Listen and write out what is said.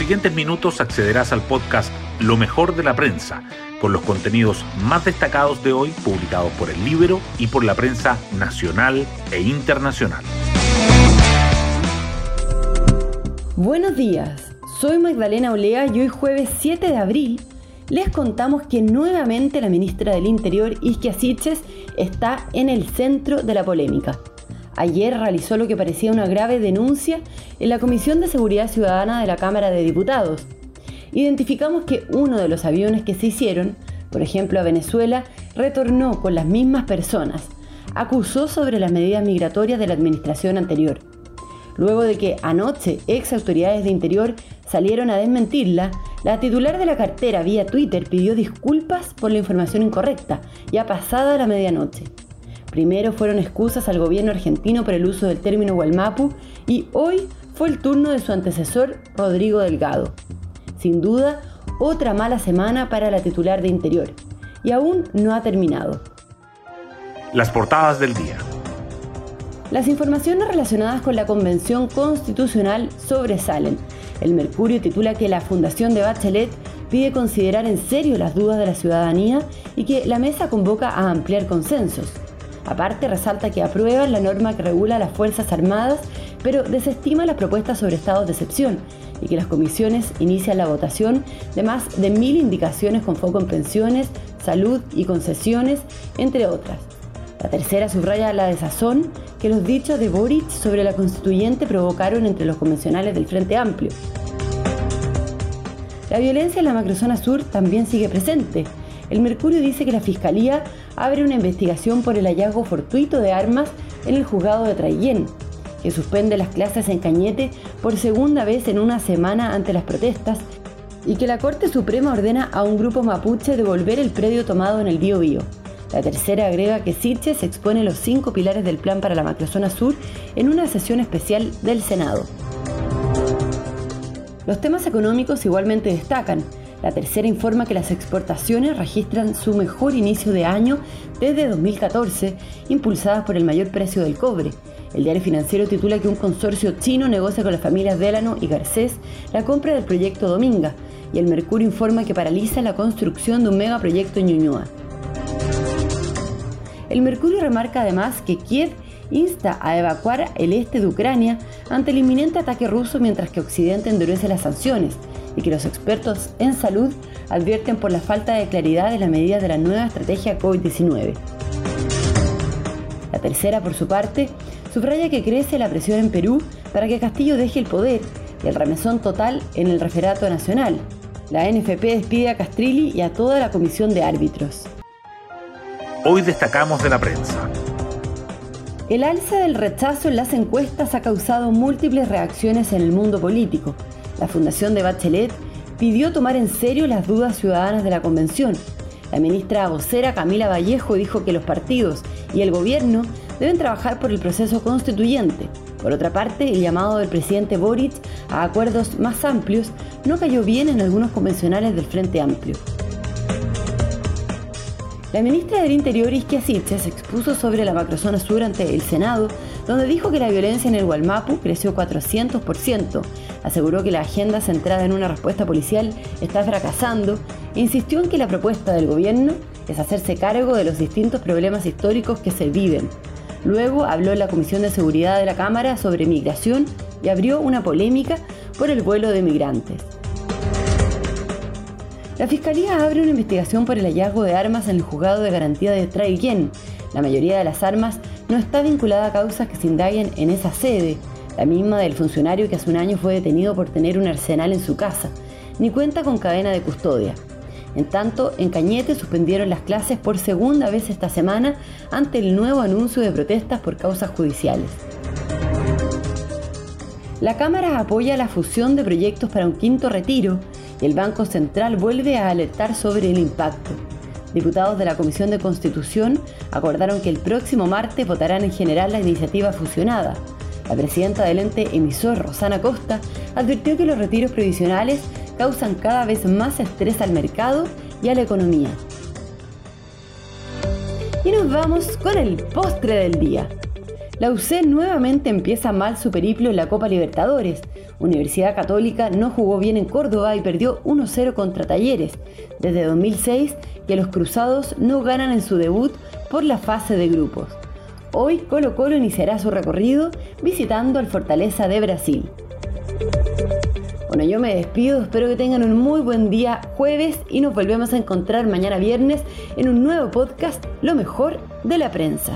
siguientes minutos accederás al podcast Lo mejor de la prensa, con los contenidos más destacados de hoy publicados por el libro y por la prensa nacional e internacional. Buenos días, soy Magdalena Olea y hoy jueves 7 de abril les contamos que nuevamente la ministra del Interior, Isquia Siches, está en el centro de la polémica. Ayer realizó lo que parecía una grave denuncia en la Comisión de Seguridad Ciudadana de la Cámara de Diputados. Identificamos que uno de los aviones que se hicieron, por ejemplo a Venezuela, retornó con las mismas personas. Acusó sobre las medidas migratorias de la administración anterior. Luego de que anoche ex autoridades de Interior salieron a desmentirla, la titular de la cartera vía Twitter pidió disculpas por la información incorrecta, ya pasada la medianoche. Primero fueron excusas al gobierno argentino por el uso del término Gualmapu y hoy fue el turno de su antecesor, Rodrigo Delgado. Sin duda, otra mala semana para la titular de Interior. Y aún no ha terminado. Las portadas del día. Las informaciones relacionadas con la Convención Constitucional sobresalen el Mercurio titula que la Fundación de Bachelet pide considerar en serio las dudas de la ciudadanía y que la mesa convoca a ampliar consensos. Aparte, resalta que aprueban la norma que regula las Fuerzas Armadas, pero desestima las propuestas sobre estados de excepción y que las comisiones inician la votación de más de mil indicaciones con foco en pensiones, salud y concesiones, entre otras. La tercera subraya la desazón que los dichos de Boric sobre la constituyente provocaron entre los convencionales del Frente Amplio. La violencia en la macrozona sur también sigue presente. El Mercurio dice que la Fiscalía abre una investigación por el hallazgo fortuito de armas en el juzgado de Traillén, que suspende las clases en Cañete por segunda vez en una semana ante las protestas y que la Corte Suprema ordena a un grupo mapuche devolver el predio tomado en el Bío Bío. La tercera agrega que Sitges expone los cinco pilares del plan para la macrozona sur en una sesión especial del Senado. Los temas económicos igualmente destacan. La tercera informa que las exportaciones registran su mejor inicio de año desde 2014, impulsadas por el mayor precio del cobre. El diario financiero titula que un consorcio chino negocia con las familias Delano y Garcés la compra del proyecto Dominga, y el Mercurio informa que paraliza la construcción de un megaproyecto en Ñuñoa. El Mercurio remarca además que Kiev insta a evacuar el este de Ucrania ante el inminente ataque ruso mientras que Occidente endurece las sanciones y que los expertos en salud advierten por la falta de claridad de las medidas de la nueva estrategia COVID-19. La tercera, por su parte, subraya que crece la presión en Perú para que Castillo deje el poder y el remesón total en el referato nacional. La NFP despide a Castrilli y a toda la comisión de árbitros. Hoy destacamos de la prensa. El alza del rechazo en las encuestas ha causado múltiples reacciones en el mundo político. La Fundación de Bachelet pidió tomar en serio las dudas ciudadanas de la convención. La ministra vocera Camila Vallejo dijo que los partidos y el gobierno deben trabajar por el proceso constituyente. Por otra parte, el llamado del presidente Boric a acuerdos más amplios no cayó bien en algunos convencionales del Frente Amplio. La ministra del Interior, Isquia se expuso sobre la macrozona sur ante el Senado, donde dijo que la violencia en el Gualmapu creció 400%, aseguró que la agenda centrada en una respuesta policial está fracasando e insistió en que la propuesta del gobierno es hacerse cargo de los distintos problemas históricos que se viven. Luego habló en la Comisión de Seguridad de la Cámara sobre migración y abrió una polémica por el vuelo de migrantes. La Fiscalía abre una investigación por el hallazgo de armas en el juzgado de garantía de Traiguén. La mayoría de las armas no está vinculada a causas que se indaguen en esa sede, la misma del funcionario que hace un año fue detenido por tener un arsenal en su casa, ni cuenta con cadena de custodia. En tanto, en Cañete suspendieron las clases por segunda vez esta semana ante el nuevo anuncio de protestas por causas judiciales. La Cámara apoya la fusión de proyectos para un quinto retiro el Banco Central vuelve a alertar sobre el impacto. Diputados de la Comisión de Constitución acordaron que el próximo martes votarán en general la iniciativa fusionada. La presidenta del ente emisor, Rosana Costa, advirtió que los retiros previsionales causan cada vez más estrés al mercado y a la economía. Y nos vamos con el postre del día. La UC nuevamente empieza mal su periplo en la Copa Libertadores. Universidad Católica no jugó bien en Córdoba y perdió 1-0 contra Talleres. Desde 2006 que los Cruzados no ganan en su debut por la fase de grupos. Hoy Colo Colo iniciará su recorrido visitando al Fortaleza de Brasil. Bueno, yo me despido, espero que tengan un muy buen día jueves y nos volvemos a encontrar mañana viernes en un nuevo podcast, Lo mejor de la prensa.